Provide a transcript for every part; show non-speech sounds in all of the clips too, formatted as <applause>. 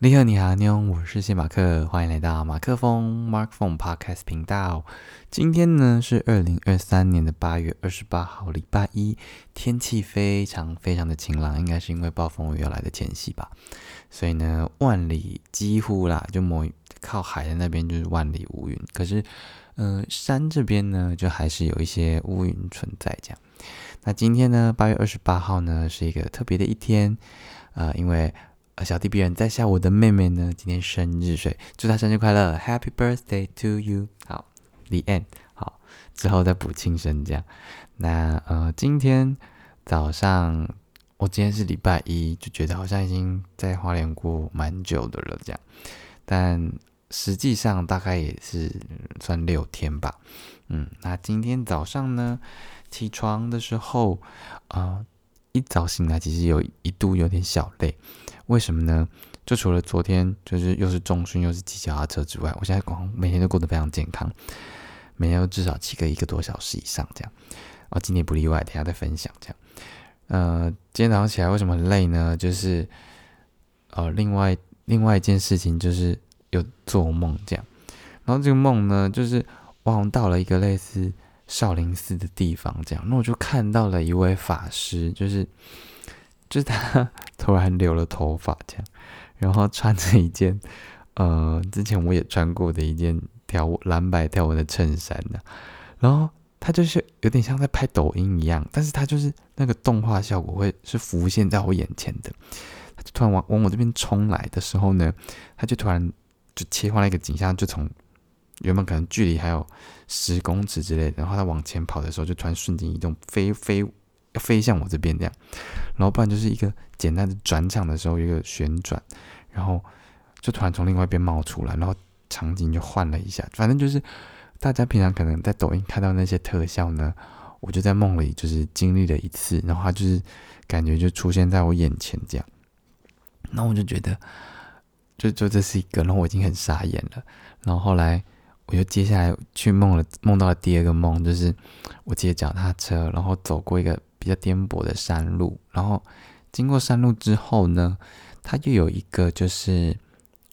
你好，你好，妞，我是谢马克，欢迎来到马克风 Mark Phone Podcast 频道。今天呢是二零二三年的八月二十八号，礼拜一，天气非常非常的晴朗，应该是因为暴风雨要来的前夕吧。所以呢，万里几乎啦，就某靠海的那边就是万里无云，可是，嗯，山这边呢，就还是有一些乌云存在这样。那今天呢，八月二十八号呢，是一个特别的一天，呃，因为。呃，小弟别人在下，我的妹妹呢，今天生日，所以祝她生日快乐，Happy Birthday to you。好，The end。好，之后再补庆生这样。那呃，今天早上，我今天是礼拜一，就觉得好像已经在花莲过蛮久的了这样，但实际上大概也是算六天吧。嗯，那今天早上呢，起床的时候，啊，一早醒来其实有一度有点小累。为什么呢？就除了昨天就是又是中训又是骑脚踏车之外，我现在光每天都过得非常健康，每天都至少骑个一个多小时以上这样。哦，今天不例外，等下再分享这样。呃，今天早上起来为什么很累呢？就是呃，另外另外一件事情就是有做梦这样。然后这个梦呢，就是我好像到了一个类似少林寺的地方这样，那我就看到了一位法师，就是。就是他 <laughs> 突然留了头发，这样，然后穿着一件，呃，之前我也穿过的一件条蓝白条纹的衬衫呢，然后他就是有点像在拍抖音一样，但是他就是那个动画效果会是浮现在我眼前的，他就突然往往我这边冲来的时候呢，他就突然就切换了一个景象，就从原本可能距离还有十公尺之类的，然后他往前跑的时候，就突然瞬间移动，飞飞。要飞向我这边这样，然后不然就是一个简单的转场的时候一个旋转，然后就突然从另外一边冒出来，然后场景就换了一下，反正就是大家平常可能在抖音看到那些特效呢，我就在梦里就是经历了一次，然后它就是感觉就出现在我眼前这样，那我就觉得就就这是一个，然后我已经很傻眼了，然后后来。我就接下来去梦了，梦到了第二个梦，就是我骑脚踏车，然后走过一个比较颠簸的山路，然后经过山路之后呢，它就有一个就是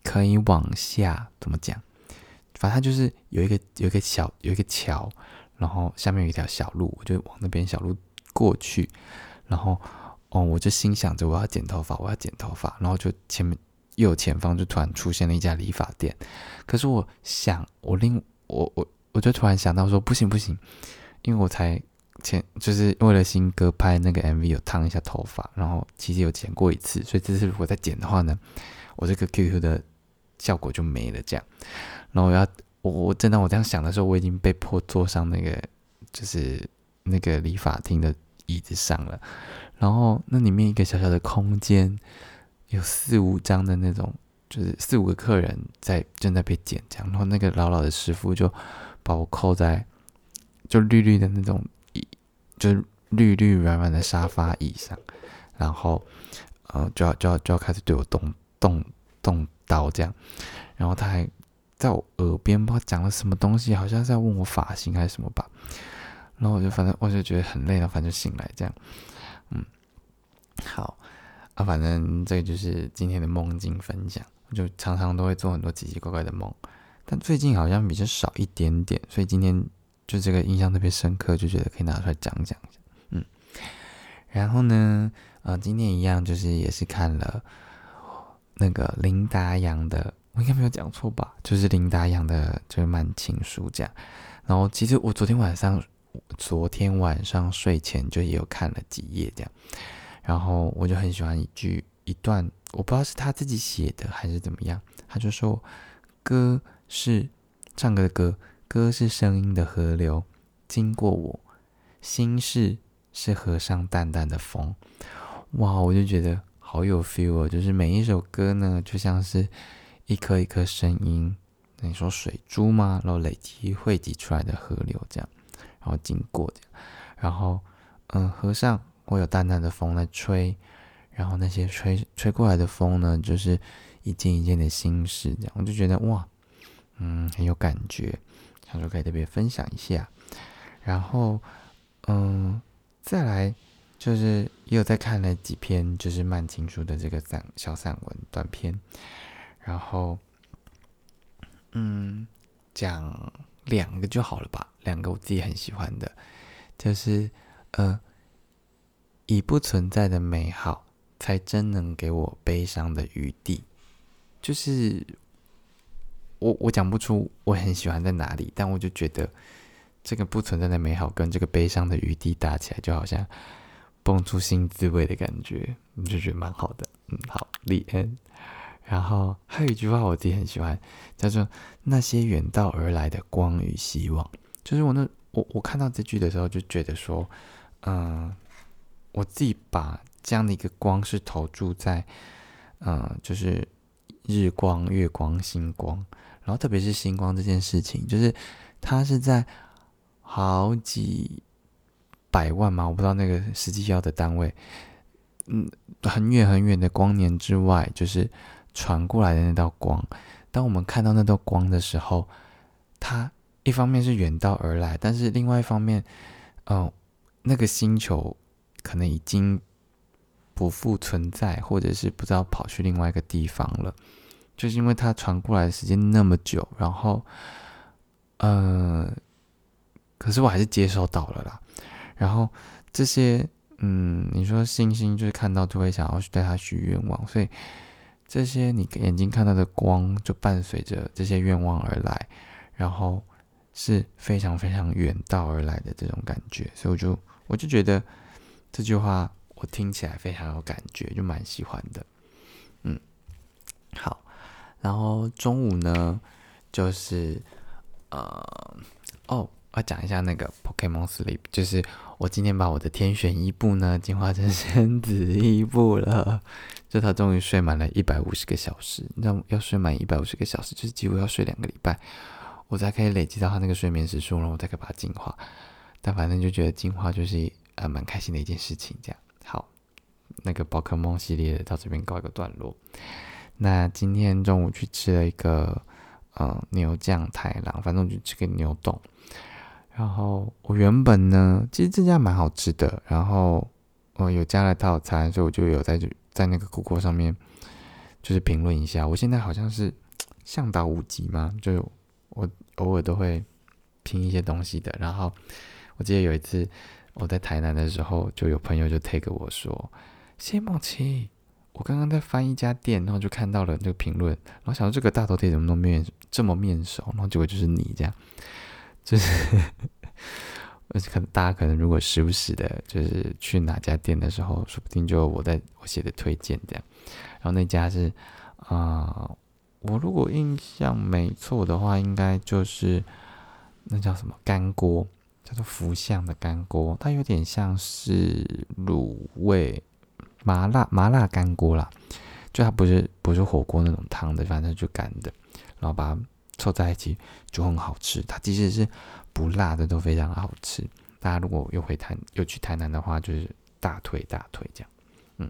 可以往下怎么讲，反正它就是有一个有一个小有一个桥，然后下面有一条小路，我就往那边小路过去，然后哦，我就心想着我要剪头发，我要剪头发，然后就前面。右前方就突然出现了一家理发店，可是我想，我另我我我就突然想到说，不行不行，因为我才前就是为了新歌拍那个 MV 有烫一下头发，然后其实有剪过一次，所以这次如果再剪的话呢，我这个 QQ 的效果就没了。这样，然后我要我我正当我这样想的时候，我已经被迫坐上那个就是那个理发厅的椅子上了，然后那里面一个小小的空间。有四五张的那种，就是四五个客人在正在被剪这样，然后那个老老的师傅就把我扣在就绿绿的那种，就是绿绿软软的沙发椅上，然后呃就要就要就要开始对我动动动刀这样，然后他还在我耳边不知道讲了什么东西，好像是在问我发型还是什么吧，然后我就反正我就觉得很累了，反正就醒来这样，嗯，好。啊，反正这个就是今天的梦境分享。就常常都会做很多奇奇怪怪的梦，但最近好像比较少一点点，所以今天就这个印象特别深刻，就觉得可以拿出来讲讲。嗯，然后呢，呃，今天一样就是也是看了那个林达阳的，我应该没有讲错吧？就是林达阳的就是慢情书这样。然后其实我昨天晚上，昨天晚上睡前就也有看了几页这样。然后我就很喜欢一句一段，我不知道是他自己写的还是怎么样。他就说：“歌是唱歌的歌，歌是声音的河流，经过我心事是河上淡淡的风。”哇，我就觉得好有 feel 哦！就是每一首歌呢，就像是一颗一颗声音，你说水珠吗？然后累积汇集出来的河流这样，然后经过这样，然后嗯，河上。会有淡淡的风来吹，然后那些吹吹过来的风呢，就是一件一件的心事，这样我就觉得哇，嗯，很有感觉，想说可以特别分享一下。然后，嗯，再来就是也有在看了几篇就是慢情书的这个散小散文短篇，然后，嗯，讲两个就好了吧，两个我自己很喜欢的，就是呃，已不存在的美好，才真能给我悲伤的余地，就是我我讲不出我很喜欢在哪里，但我就觉得。这个不存在的美好跟这个悲伤的余地搭起来，就好像蹦出新滋味的感觉，你就觉得蛮好的。嗯，好，李恩。然后还有一句话我自己很喜欢，叫做“那些远道而来的光与希望”。就是我那我我看到这句的时候，就觉得说，嗯，我自己把这样的一个光是投注在，嗯，就是日光、月光、星光，然后特别是星光这件事情，就是它是在。好几百万嘛，我不知道那个实际要的单位。嗯，很远很远的光年之外，就是传过来的那道光。当我们看到那道光的时候，它一方面是远道而来，但是另外一方面，嗯，那个星球可能已经不复存在，或者是不知道跑去另外一个地方了。就是因为它传过来的时间那么久，然后，呃。可是我还是接收到了啦，然后这些，嗯，你说星星就是看到就会想要去对他许愿望，所以这些你眼睛看到的光就伴随着这些愿望而来，然后是非常非常远道而来的这种感觉，所以我就我就觉得这句话我听起来非常有感觉，就蛮喜欢的，嗯，好，然后中午呢就是呃哦。我讲一下那个 Pokemon Sleep，就是我今天把我的天选伊布呢进化成仙子伊布了，就他终于睡满了一百五十个小时。那要睡满一百五十个小时，就是几乎要睡两个礼拜，我才可以累积到他那个睡眠时数，然后我才可以把它进化。但反正就觉得进化就是呃蛮开心的一件事情。这样好，那个宝可梦系列到这边告一个段落。那今天中午去吃了一个呃牛酱太郎，反正我就吃个牛冻。然后我原本呢，其实这家蛮好吃的。然后我有加了套餐，所以我就有在在那个 Google 上面就是评论一下。我现在好像是 <tsk> 向导五级嘛，就我偶尔都会拼一些东西的。然后我记得有一次我在台南的时候，就有朋友就 take 我说：“谢梦琪，我刚刚在翻一家店，然后就看到了这个评论，然后想到这个大头贴怎么那么面这么面熟，然后结果就是你这样。”就是，而且可能大家可能如果时不时的，就是去哪家店的时候，说不定就我在我写的推荐这样。然后那家是啊，我如果印象没错的话，应该就是那叫什么干锅，叫做福相的干锅，它有点像是卤味麻辣麻辣干锅啦，就它不是不是火锅那种汤的，反正就干的，然后把。凑在一起就很好吃，它即使是不辣的都非常好吃。大家如果又回台又去台南的话，就是大推大推这样。嗯，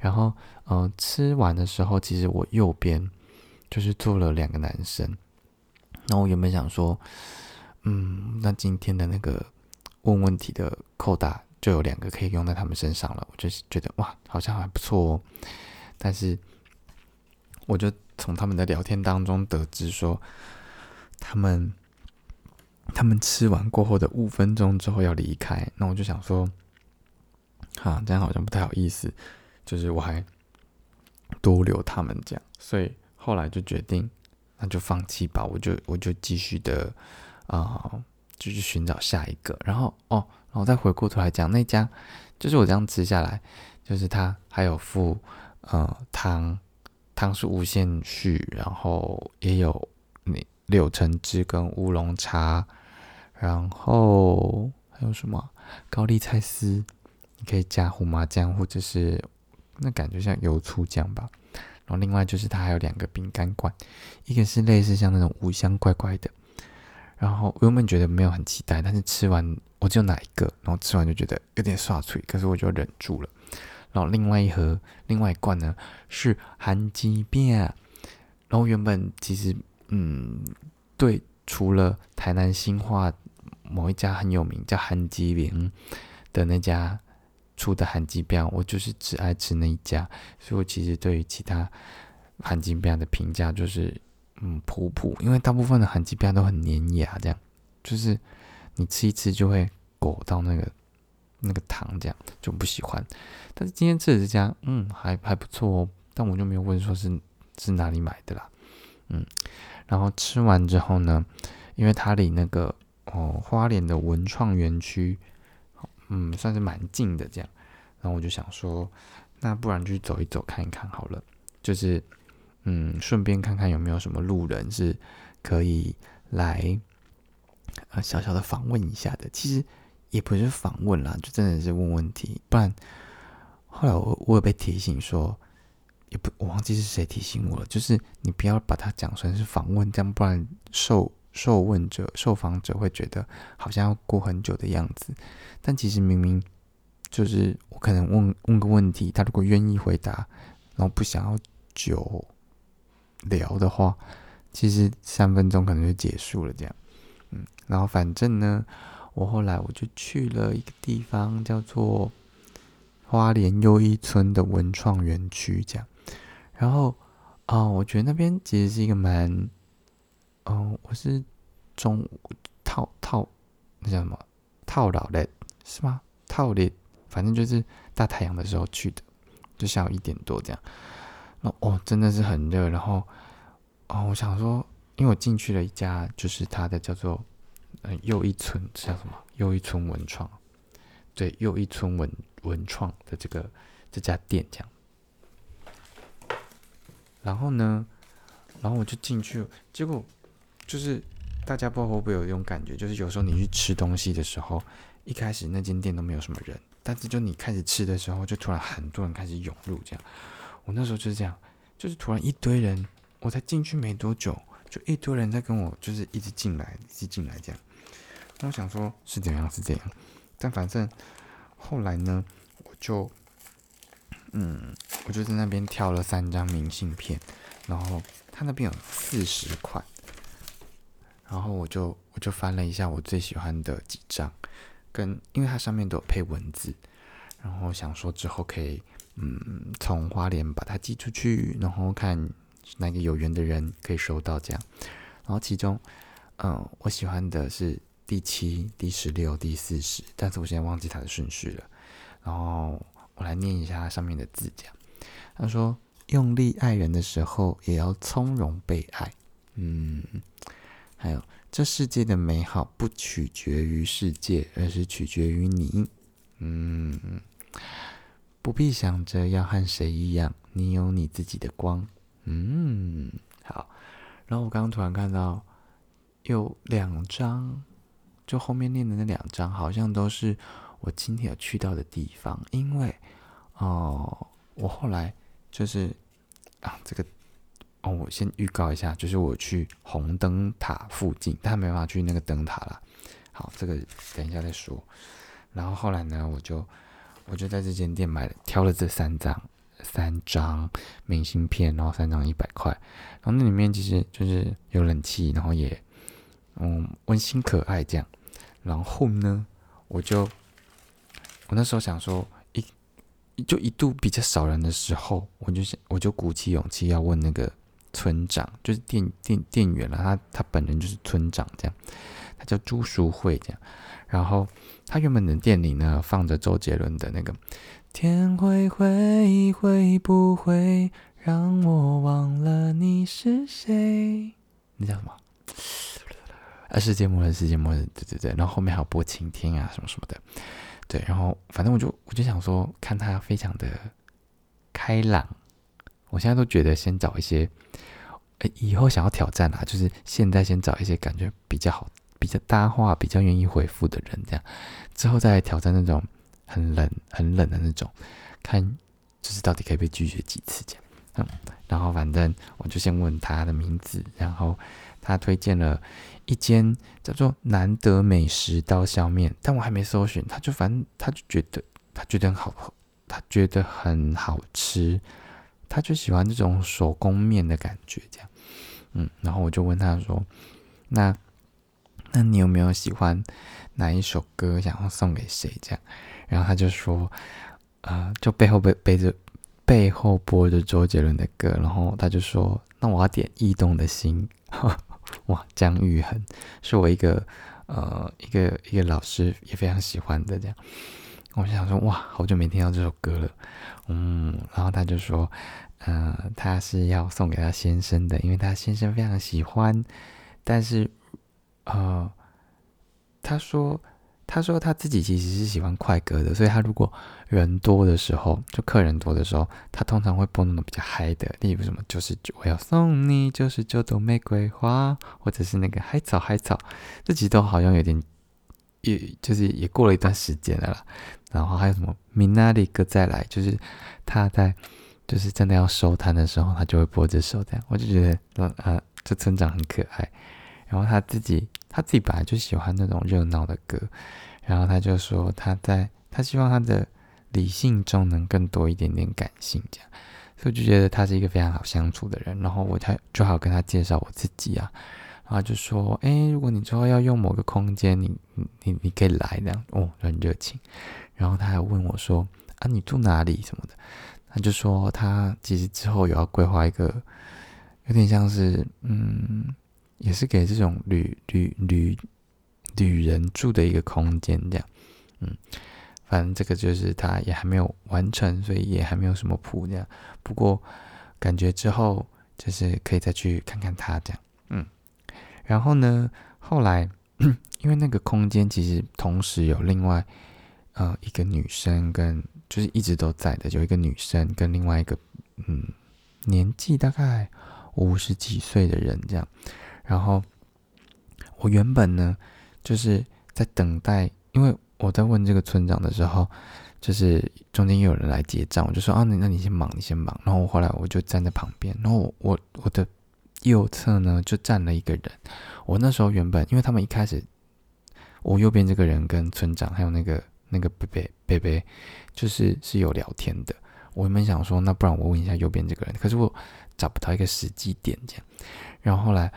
然后呃吃完的时候，其实我右边就是坐了两个男生。那我原本想说，嗯，那今天的那个问问题的扣打就有两个可以用在他们身上了，我就是觉得哇，好像还不错哦。但是我就。从他们的聊天当中得知说，他们他们吃完过后的五分钟之后要离开，那我就想说，哈，这样好像不太好意思，就是我还多留他们这样，所以后来就决定，那就放弃吧，我就我就继续的啊，就去寻找下一个，然后哦，然后再回过头来讲那家，就是我这样吃下来，就是它还有附呃汤。汤是无限续，然后也有那柳橙汁跟乌龙茶，然后还有什么高丽菜丝，你可以加胡麻酱或者是那感觉像油醋酱吧。然后另外就是它还有两个饼干罐，一个是类似像那种五香怪怪的，然后我原本觉得没有很期待，但是吃完我就哪一个，然后吃完就觉得有点刷嘴，可是我就忍住了。然后另外一盒，另外一罐呢是韩鸡片。然后原本其实，嗯，对，除了台南新化某一家很有名叫韩鸡饼的那家出的韩鸡片，我就是只爱吃那一家。所以我其实对于其他韩吉比亚的评价就是嗯普普，因为大部分的韩吉比亚都很粘牙，这样就是你吃一吃就会裹到那个那个糖，这样就不喜欢。但是今天吃的这家，嗯，还还不错哦。但我就没有问说是是哪里买的啦，嗯。然后吃完之后呢，因为它离那个哦花莲的文创园区，嗯，算是蛮近的这样。然后我就想说，那不然去走一走看一看好了，就是嗯，顺便看看有没有什么路人是可以来呃小小的访问一下的。其实也不是访问啦，就真的是问问题。不然后来我我有被提醒说。也不，我忘记是谁提醒我了。就是你不要把它讲成是访问，这样不然受受问者、受访者会觉得好像要过很久的样子。但其实明明就是我可能问问个问题，他如果愿意回答，然后不想要久聊的话，其实三分钟可能就结束了。这样，嗯，然后反正呢，我后来我就去了一个地方，叫做花莲又一村的文创园区，这样。然后，哦，我觉得那边其实是一个蛮，哦，我是中午套套那叫什么套老的，是吗？套的，反正就是大太阳的时候去的，就下午一点多这样。那哦，真的是很热。然后，哦，我想说，因为我进去了一家，就是它的叫做嗯又一村，叫什么又一村文创，对，又一村文文创的这个这家店这样。然后呢，然后我就进去，结果就是大家不知道会不会有一种感觉，就是有时候你去吃东西的时候，一开始那间店都没有什么人，但是就你开始吃的时候，就突然很多人开始涌入，这样。我那时候就是这样，就是突然一堆人，我才进去没多久，就一堆人在跟我，就是一直进来，一直进来这样。那我想说，是怎样是这样，但反正后来呢，我就。嗯，我就在那边挑了三张明信片，然后他那边有四十款，然后我就我就翻了一下我最喜欢的几张，跟因为它上面都有配文字，然后想说之后可以嗯从花莲把它寄出去，然后看哪个有缘的人可以收到这样，然后其中嗯我喜欢的是第七、第十六、第四十，但是我现在忘记它的顺序了，然后。我来念一下上面的字，这样他说：“用力爱人的时候，也要从容被爱。”嗯，还有这世界的美好不取决于世界，而是取决于你。嗯，不必想着要和谁一样，你有你自己的光。嗯，好。然后我刚刚突然看到有两张，就后面念的那两张，好像都是。我今天有去到的地方，因为哦，我后来就是啊，这个哦，我先预告一下，就是我去红灯塔附近，但没办法去那个灯塔了。好，这个等一下再说。然后后来呢，我就我就在这间店买了，挑了这三张三张明信片，然后三张一百块，然后那里面其实就是有冷气，然后也嗯温馨可爱这样。然后呢，我就。我那时候想说，一就一度比较少人的时候，我就想，我就鼓起勇气要问那个村长，就是店店店员了，他他本人就是村长这样，他叫朱淑慧这样。然后他原本的店里呢，放着周杰伦的那个《天会会会不会让我忘了你是谁》，那叫什么？<laughs> 啊，世界末日，世界末日，对对对。然后后面还有播晴天啊，什么什么的。对，然后反正我就我就想说，看他非常的开朗，我现在都觉得先找一些，以后想要挑战啊，就是现在先找一些感觉比较好、比较搭话、比较愿意回复的人，这样之后再挑战那种很冷、很冷的那种，看就是到底可以被拒绝几次这样。嗯，然后反正我就先问他的名字，然后他推荐了。一间叫做“难得美食刀削面”，但我还没搜寻，他就反正他就觉得他觉得很好，他觉得很好吃，他就喜欢这种手工面的感觉，这样，嗯，然后我就问他说：“那那你有没有喜欢哪一首歌想要送给谁？”这样，然后他就说：“啊，就背后背背着。”背后播着周杰伦的歌，然后他就说：“那我要点《异动的心》。<laughs> ”哇，姜育恒是我一个呃一个一个老师也非常喜欢的这样。我就想说：“哇，好久没听到这首歌了。”嗯，然后他就说：“嗯，他是要送给他先生的，因为他先生非常喜欢。但是，呃，他说。”他说他自己其实是喜欢快歌的，所以他如果人多的时候，就客人多的时候，他通常会播那种比较嗨的，例如什么九十九我要送你九十九朵玫瑰花，或者是那个海草海草，这几都好像有点也就是也过了一段时间了啦。然后还有什么米娜里哥再来，就是他在就是真的要收摊的时候，他就会播这首这样，我就觉得嗯啊，这村长很可爱。然后他自己。他自己本来就喜欢那种热闹的歌，然后他就说他在他希望他的理性中能更多一点点感性，这样，所以就觉得他是一个非常好相处的人。然后我他就好跟他介绍我自己啊，然后就说，哎，如果你之后要用某个空间，你你你可以来这样，哦，很热情。然后他还问我说，啊，你住哪里什么的？他就说他其实之后有要规划一个，有点像是嗯。也是给这种旅旅旅旅人住的一个空间，这样，嗯，反正这个就是他也还没有完成，所以也还没有什么谱这样。不过感觉之后就是可以再去看看他这样，嗯。然后呢，后来 <coughs> 因为那个空间其实同时有另外呃一个女生跟就是一直都在的，有一个女生跟另外一个嗯年纪大概五十几岁的人这样。然后我原本呢，就是在等待，因为我在问这个村长的时候，就是中间又有人来结账，我就说啊，那那你先忙，你先忙。然后后来我就站在旁边，然后我我的右侧呢就站了一个人。我那时候原本，因为他们一开始，我右边这个人跟村长还有那个那个贝贝贝贝，就是是有聊天的。我原本想说，那不然我问一下右边这个人，可是我找不到一个时机点这样。然后后来。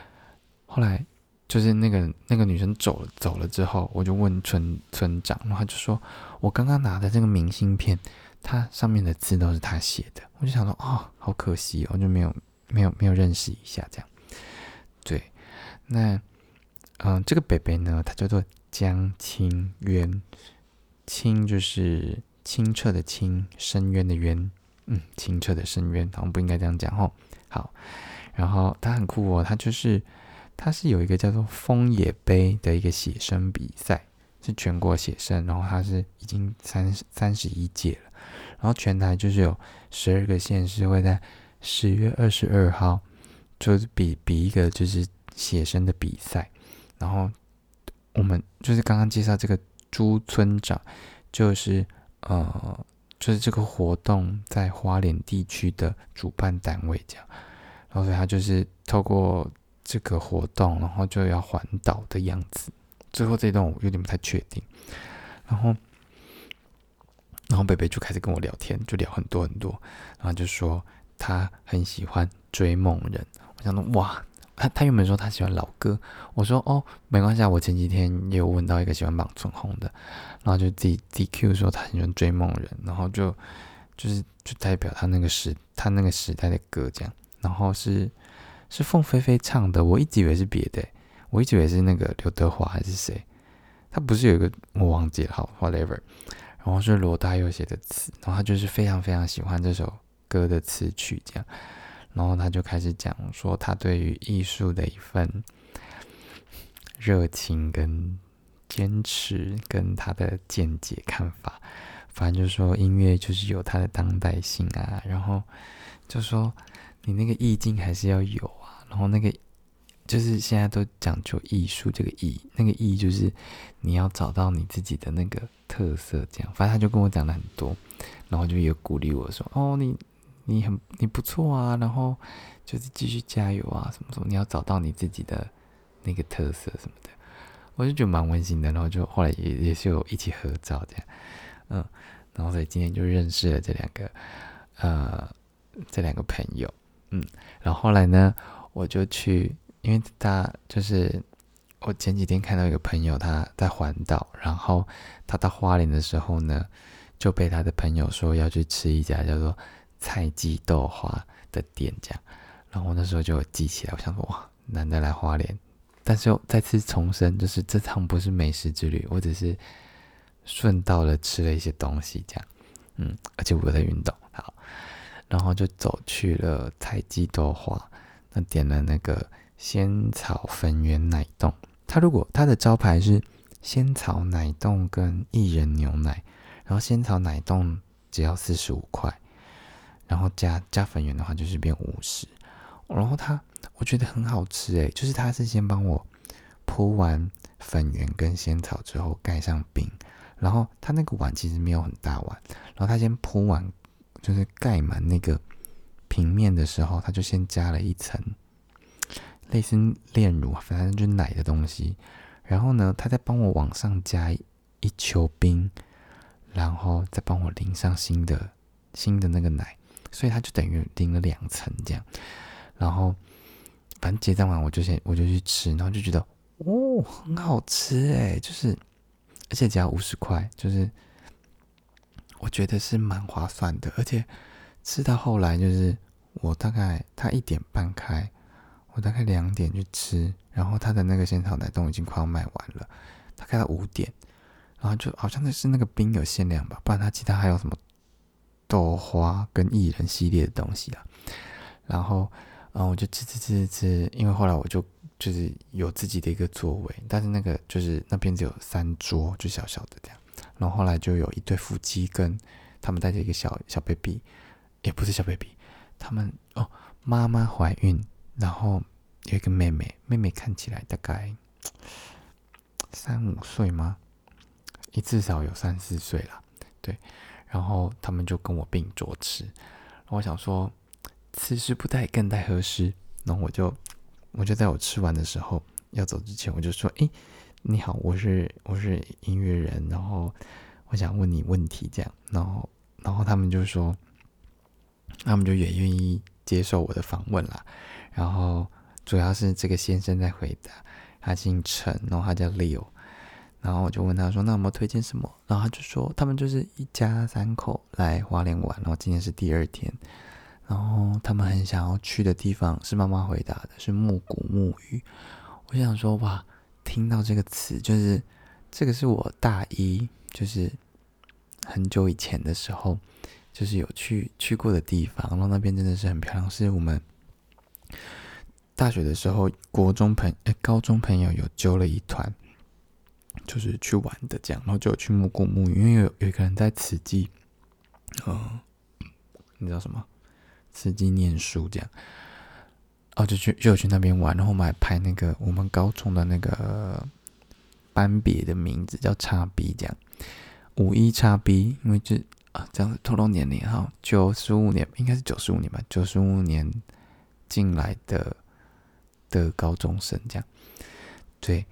后来就是那个那个女生走了走了之后，我就问村村长，然后他就说：“我刚刚拿的这个明信片，它上面的字都是他写的。”我就想说：“哦，好可惜哦，就没有没有没有认识一下这样。”对，那嗯，这个北北呢，他叫做江清渊，清就是清澈的清，深渊的渊，嗯，清澈的深渊，好像不应该这样讲哦。好，然后他很酷哦，他就是。他是有一个叫做枫野杯的一个写生比赛，是全国写生，然后他是已经三三十一届了，然后全台就是有十二个县市会在十月二十二号，就是比比一个就是写生的比赛，然后我们就是刚刚介绍这个朱村长，就是呃就是这个活动在花莲地区的主办单位这样，然后所以他就是透过。这个活动，然后就要环岛的样子。最后这一段我有点不太确定。然后，然后北北就开始跟我聊天，就聊很多很多。然后就说他很喜欢追梦人。我想说，哇，他他原本说他喜欢老歌。我说哦，没关系啊，我前几天也有问到一个喜欢莽春红的，然后就 D D Q 说他很喜欢追梦人，然后就就是就代表他那个时他那个时代的歌这样。然后是。是凤飞飞唱的，我一直以为是别的，我一直以为是那个刘德华还是谁，他不是有一个我忘记了，好，whatever，然后是罗大佑写的词，然后他就是非常非常喜欢这首歌的词曲，这样，然后他就开始讲说他对于艺术的一份热情跟坚持，跟他的见解看法，反正就是说音乐就是有它的当代性啊，然后就说。你那个意境还是要有啊，然后那个就是现在都讲究艺术，这个意，那个意就是你要找到你自己的那个特色，这样。反正他就跟我讲了很多，然后就有鼓励我说：“哦，你你很你不错啊，然后就是继续加油啊，什么什么，你要找到你自己的那个特色什么的。”我就觉得蛮温馨的，然后就后来也也是有一起合照这样，嗯，然后所以今天就认识了这两个呃这两个朋友。嗯，然后后来呢，我就去，因为他就是我前几天看到一个朋友他在环岛，然后他到花莲的时候呢，就被他的朋友说要去吃一家叫做菜鸡豆花的店这样。然后那时候就记起来，我想说哇，难得来花莲，但是又再次重申，就是这趟不是美食之旅，我只是顺道的吃了一些东西这样。嗯，而且我在运动，然后就走去了菜鸡豆花，那点了那个仙草粉圆奶冻。它如果它的招牌是仙草奶冻跟薏仁牛奶，然后仙草奶冻只要四十五块，然后加加粉圆的话就是变五十。然后它我觉得很好吃诶，就是它是先帮我铺完粉圆跟仙草之后盖上冰。然后它那个碗其实没有很大碗，然后它先铺完，就是盖满那个平面的时候，它就先加了一层类似炼乳，反正就是奶的东西。然后呢，他再帮我往上加一球冰，然后再帮我淋上新的新的那个奶，所以它就等于淋了两层这样。然后反正结账完我就先我就去吃，然后就觉得哦很好吃诶，就是。而且只要五十块，就是我觉得是蛮划算的。而且吃到后来，就是我大概他一点半开，我大概两点去吃，然后他的那个仙草奶冻已经快要卖完了。他开到五点，然后就好像那是那个冰有限量吧，不然他其他还有什么豆花跟薏仁系列的东西啊。然后，嗯，我就吃吃吃吃吃，因为后来我就。就是有自己的一个座位，但是那个就是那边只有三桌，就小小的这样。然后后来就有一对夫妻跟他们带着一个小小 baby，也不是小 baby，他们哦妈妈怀孕，然后有一个妹妹，妹妹看起来大概三五岁吗？也至少有三四岁了，对。然后他们就跟我并桌吃，我想说此时不带更待何时，然后我就。我就在我吃完的时候要走之前，我就说：“哎，你好，我是我是音乐人，然后我想问你问题，这样。”然后然后他们就说，他们就也愿意接受我的访问啦。然后主要是这个先生在回答，他姓陈，然后他叫 Leo。然后我就问他说：“那有没有推荐什么？”然后他就说：“他们就是一家三口来花莲玩，然后今天是第二天。”然后他们很想要去的地方是妈妈回答的，是木谷木鱼。我想说哇，听到这个词，就是这个是我大一，就是很久以前的时候，就是有去去过的地方。然后那边真的是很漂亮，是我们大学的时候，国中朋哎高中朋友有揪了一团，就是去玩的这样。然后就有去木谷木鱼，因为有有一个人在慈济，嗯，你知道什么？司机念书这样，哦，就去就去那边玩，然后我们还拍那个我们高中的那个班别的名字叫叉 B 这样，五一叉 B，因为就啊这样子透露年龄哈，九十五年应该是九十五年吧，九十五年进来的的高中生这样，对，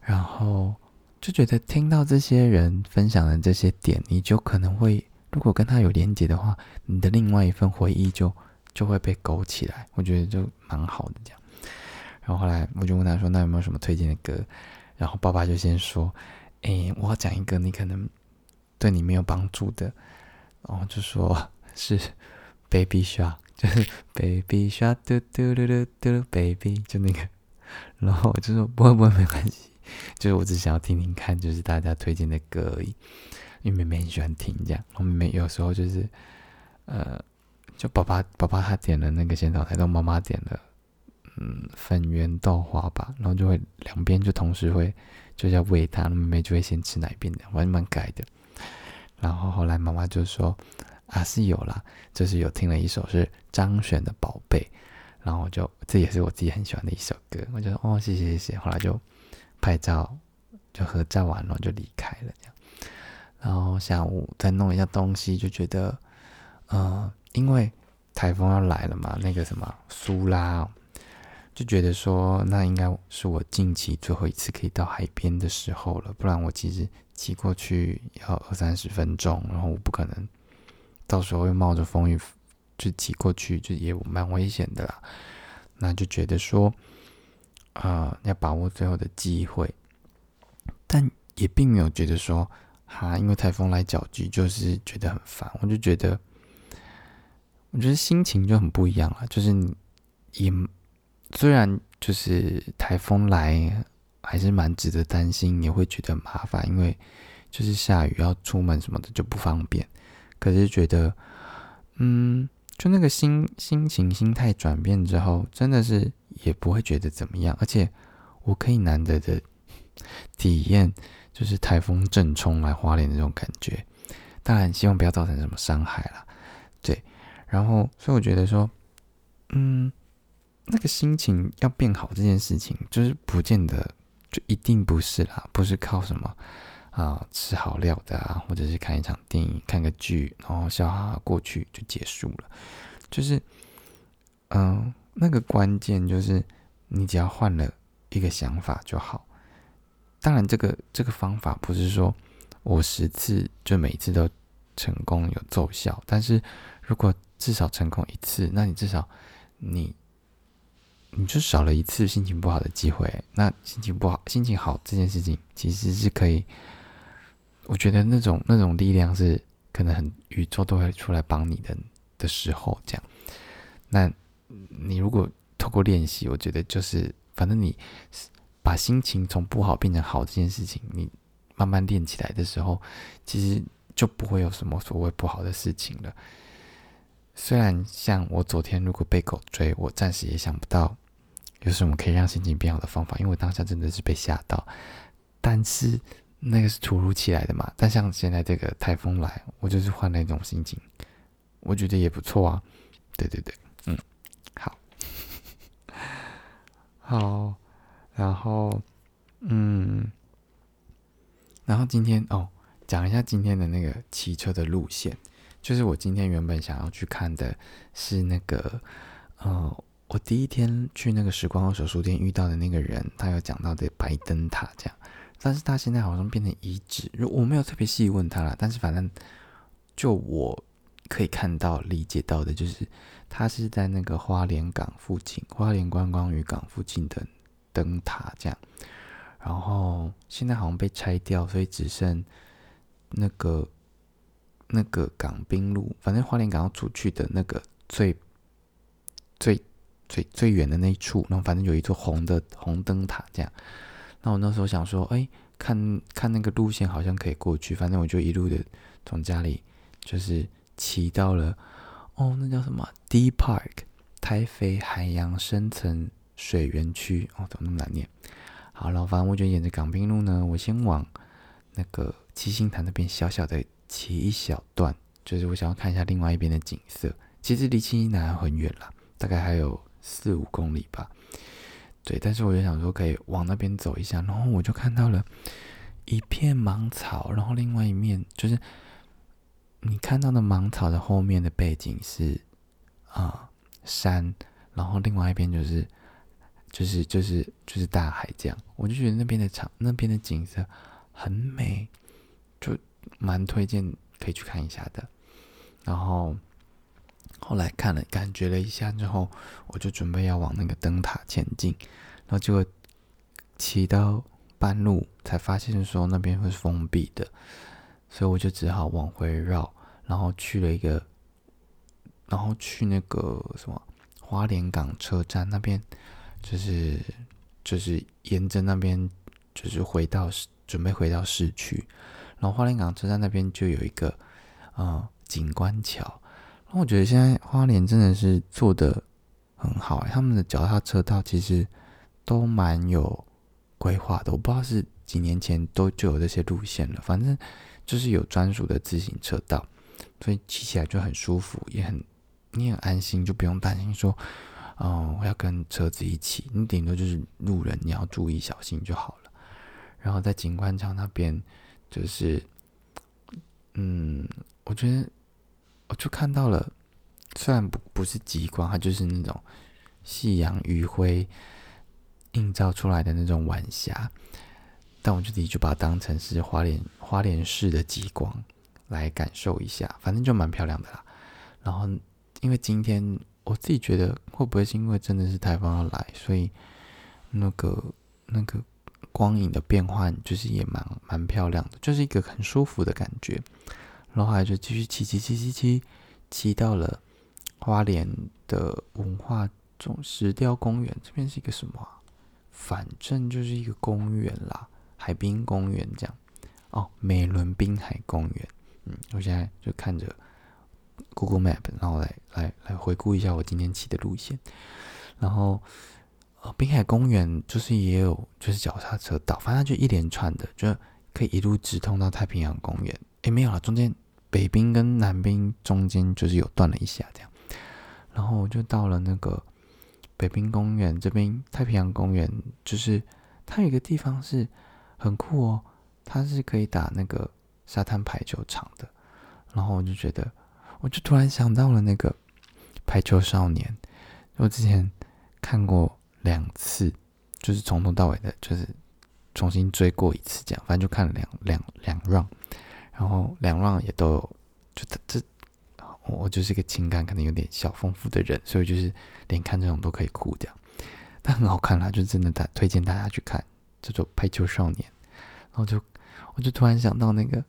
然后就觉得听到这些人分享的这些点，你就可能会如果跟他有连接的话，你的另外一份回忆就。就会被勾起来，我觉得就蛮好的这样。然后后来我就问他说：“那有没有什么推荐的歌？”然后爸爸就先说：“哎，我要讲一个你可能对你没有帮助的。”然后就说是 Baby Shark，就是 Baby Shark 嘟嘟嘟嘟嘟 Baby，就那个。然后我就说：“不会不会没关系，就是我只想要听听看，就是大家推荐的歌而已。”因为妹妹很喜欢听这样，我妹妹有时候就是呃。就爸爸爸爸他点了那个仙草奶冻，妈妈点了嗯粉圆豆花吧，然后就会两边就同时会就要喂他，妹妹就会先吃哪边的，我还蛮改的。然后后来妈妈就说啊是有啦，就是有听了一首是张悬的宝贝，然后就这也是我自己很喜欢的一首歌，我就说哦谢谢谢谢，后来就拍照就合照完了就离开了这样，然后下午再弄一下东西，就觉得嗯。因为台风要来了嘛，那个什么苏拉，就觉得说那应该是我近期最后一次可以到海边的时候了，不然我其实骑过去要二三十分钟，然后我不可能到时候又冒着风雨就骑过去，就也蛮危险的啦。那就觉得说啊，要把握最后的机会，但也并没有觉得说哈，因为台风来搅局，就是觉得很烦，我就觉得。我觉得心情就很不一样了。就是也虽然就是台风来，还是蛮值得担心，也会觉得麻烦，因为就是下雨要出门什么的就不方便。可是觉得，嗯，就那个心心情心态转变之后，真的是也不会觉得怎么样。而且我可以难得的体验，就是台风正冲来花莲那种感觉。当然，希望不要造成什么伤害了。对，然后所以我觉得说，嗯，那个心情要变好这件事情，就是不见得就一定不是啦，不是靠什么啊吃好料的啊，或者是看一场电影、看个剧，然后笑哈哈过去就结束了。就是，嗯，那个关键就是你只要换了一个想法就好。当然，这个这个方法不是说。我十次就每次都成功有奏效，但是如果至少成功一次，那你至少你你就少了一次心情不好的机会。那心情不好，心情好这件事情其实是可以，我觉得那种那种力量是可能很宇宙都会出来帮你的的时候，这样。那你如果透过练习，我觉得就是反正你把心情从不好变成好这件事情，你。慢慢练起来的时候，其实就不会有什么所谓不好的事情了。虽然像我昨天如果被狗追，我暂时也想不到有什么可以让心情变好的方法，因为我当下真的是被吓到。但是那个是突如其来的嘛。但像现在这个台风来，我就是换了一种心情，我觉得也不错啊。对对对，嗯，好，好，然后，嗯。然后今天哦，讲一下今天的那个骑车的路线，就是我今天原本想要去看的是那个，呃，我第一天去那个时光二手书店遇到的那个人，他有讲到的白灯塔这样，但是他现在好像变成遗址，如我没有特别细问他了，但是反正就我可以看到理解到的，就是他是在那个花莲港附近，花莲观光渔港附近的灯塔这样。然后现在好像被拆掉，所以只剩那个那个港滨路，反正花莲港要出去的那个最最最最远的那一处，然后反正有一座红的红灯塔这样。那我那时候想说，哎，看看那个路线好像可以过去，反正我就一路的从家里就是骑到了哦，那叫什么 D Park 台北海洋深层水源区哦，怎么那么难念？好，然后反正我就沿着港滨路呢，我先往那个七星潭那边小小的骑一小段，就是我想要看一下另外一边的景色。其实离七星潭很远了，大概还有四五公里吧。对，但是我就想说可以往那边走一下，然后我就看到了一片芒草，然后另外一面就是你看到的芒草的后面的背景是啊山，然后另外一边就是。就是就是就是大海这样，我就觉得那边的场那边的景色很美，蛮推荐可以去看一下的。然后后来看了感觉了一下之后，我就准备要往那个灯塔前进，然后结果骑到半路才发现说那边会封闭的，所以我就只好往回绕，然后去了一个，然后去那个什么花莲港车站那边。就是就是沿着那边，就是回到准备回到市区，然后花莲港车站那边就有一个啊景观桥，然后我觉得现在花莲真的是做的很好，他们的脚踏车道其实都蛮有规划的，我不知道是几年前都就有这些路线了，反正就是有专属的自行车道，所以骑起来就很舒服，也很你很安心，就不用担心说。哦，我要跟车子一起，你顶多就是路人，你要注意小心就好了。然后在景观桥那边，就是，嗯，我觉得我就看到了，虽然不不是极光，它就是那种夕阳余晖映照出来的那种晚霞，但我自己就把它当成是花莲花莲市的极光来感受一下，反正就蛮漂亮的啦。然后因为今天。我自己觉得会不会是因为真的是台风要来，所以那个那个光影的变换就是也蛮蛮漂亮的，就是一个很舒服的感觉。然后还就继续骑骑骑骑骑，骑到了花莲的文化中石雕公园，这边是一个什么？反正就是一个公园啦，海滨公园这样。哦，美伦滨海公园。嗯，我现在就看着 Google Map，然后来来来回顾一下我今天骑的路线。然后，呃，滨海公园就是也有就是脚踏车道，反正就一连串的，就可以一路直通到太平洋公园。诶，没有了，中间北滨跟南滨中间就是有断了一下这样。然后我就到了那个北滨公园这边，太平洋公园就是它有一个地方是很酷哦，它是可以打那个沙滩排球场的。然后我就觉得，我就突然想到了那个排球少年，我之前看过两次，就是从头到尾的，就是重新追过一次这样，反正就看了两两两 round，然后两 round 也都有，就这。我就是一个情感可能有点小丰富的人，所以就是连看这种都可以哭掉，但很好看啦，就真的大推荐大家去看这种《排球少年》，然后就我就突然想到那个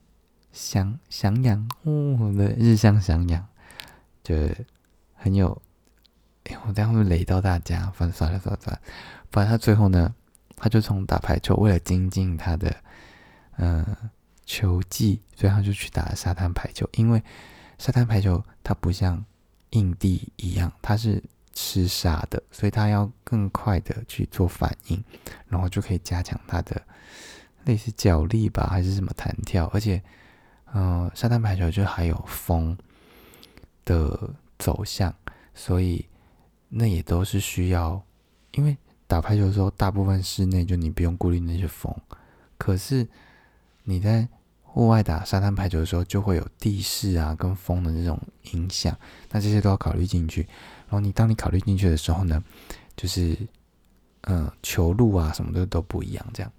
翔翔阳哦的日向翔阳，就很有，哎，我这样会雷到大家，反正算了算了算了，反正他最后呢，他就从打排球为了精进他的嗯球技，所以他就去打沙滩排球，因为。沙滩排球它不像硬地一样，它是吃沙的，所以它要更快的去做反应，然后就可以加强它的类似脚力吧，还是什么弹跳。而且，嗯，沙滩排球就还有风的走向，所以那也都是需要。因为打排球的时候，大部分室内就你不用顾虑那些风，可是你在。户外打沙滩排球的时候，就会有地势啊跟风的这种影响，那这些都要考虑进去。然后你当你考虑进去的时候呢，就是嗯球路啊什么的都不一样。这样，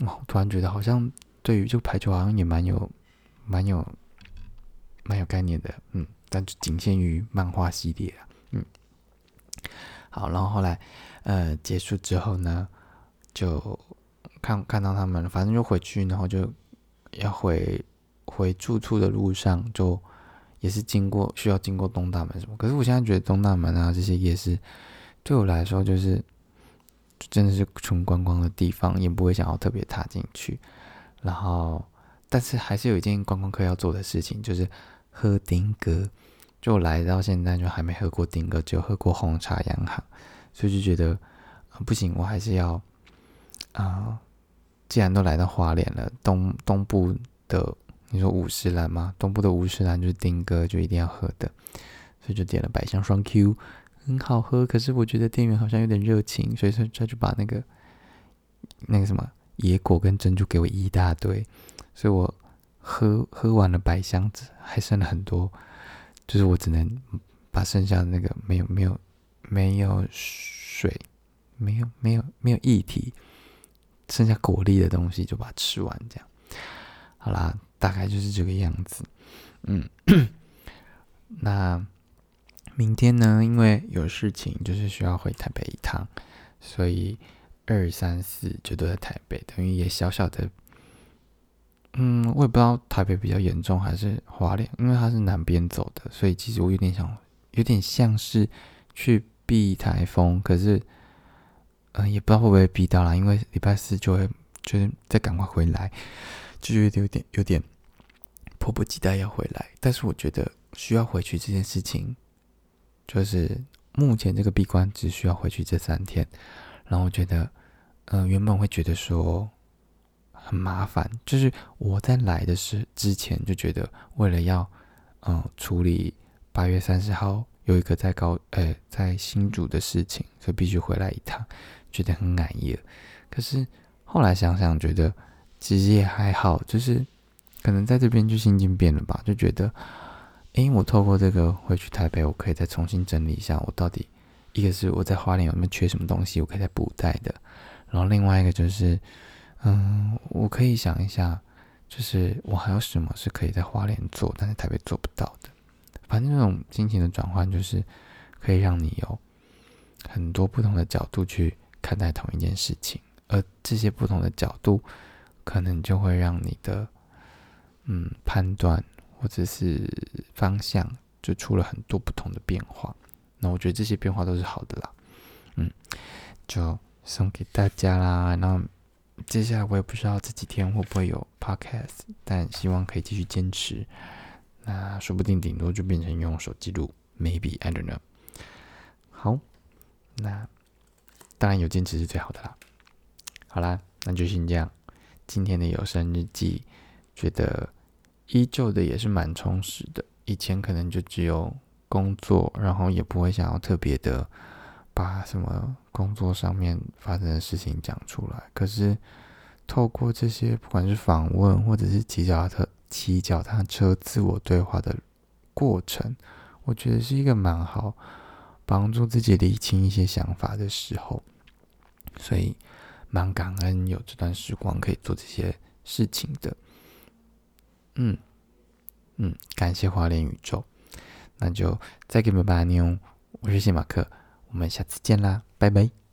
我突然觉得好像对于这个排球好像也蛮有蛮有蛮有概念的，嗯，但就仅限于漫画系列啊，嗯。好，然后后来呃结束之后呢，就看看到他们，反正就回去，然后就。要回回住处的路上，就也是经过需要经过东大门什么。可是我现在觉得东大门啊这些夜市，对我来说就是真的是纯观光的地方，也不会想要特别踏进去。然后，但是还是有一件观光客要做的事情，就是喝丁哥。就来到现在就还没喝过丁哥，只有喝过红茶洋行，所以就觉得不行，我还是要啊。既然都来到花莲了，东东部的你说五十兰吗？东部的五十兰就是丁哥，就一定要喝的，所以就点了百香双 Q，很好喝。可是我觉得店员好像有点热情，所以说他就把那个那个什么野果跟珍珠给我一大堆，所以我喝喝完了百香子，还剩了很多，就是我只能把剩下的那个没有没有没有水，没有没有没有液体。剩下果粒的东西就把它吃完，这样好啦，大概就是这个样子。嗯，<coughs> 那明天呢？因为有事情，就是需要回台北一趟，所以二三四就都在台北，等于也小小的。嗯，我也不知道台北比较严重还是华联，因为它是南边走的，所以其实我有点想，有点像是去避台风，可是。嗯，也不知道会不会避到啦，因为礼拜四就会就是再赶快回来，就觉得有点有点迫不及待要回来。但是我觉得需要回去这件事情，就是目前这个闭关只需要回去这三天。然后我觉得，嗯，原本会觉得说很麻烦，就是我在来的是之前就觉得为了要嗯处理八月三十号有一个在高呃在新竹的事情，所以必须回来一趟。觉得很满意了，可是后来想想，觉得其实也还好，就是可能在这边就心境变了吧，就觉得，哎，我透过这个回去台北，我可以再重新整理一下，我到底一个是我在花莲有没有缺什么东西，我可以再补带的，然后另外一个就是，嗯，我可以想一下，就是我还有什么是可以在花莲做，但是台北做不到的，反正这种心情的转换，就是可以让你有很多不同的角度去。看待同一件事情，而这些不同的角度，可能就会让你的嗯判断或者是方向就出了很多不同的变化。那我觉得这些变化都是好的啦，嗯，就送给大家啦。然后接下来我也不知道这几天会不会有 podcast，但希望可以继续坚持。那说不定顶多就变成用手记录，maybe I don't know。好，那当然有坚持是最好的啦。好啦，那就先这样。今天的有声日记，觉得依旧的也是蛮充实的。以前可能就只有工作，然后也不会想要特别的把什么工作上面发生的事情讲出来。可是透过这些，不管是访问或者是骑脚踏骑脚踏车自我对话的过程，我觉得是一个蛮好帮助自己理清一些想法的时候。所以。蛮感恩有这段时光可以做这些事情的，嗯嗯，感谢华联宇宙，那就再给你们拜年！我是谢马克，我们下次见啦，拜拜。